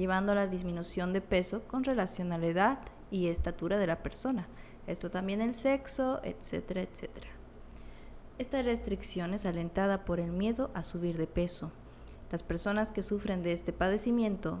llevando a la disminución de peso con relación a la edad y estatura de la persona. Esto también el sexo, etcétera, etcétera. Esta restricción es alentada por el miedo a subir de peso. Las personas que sufren de este padecimiento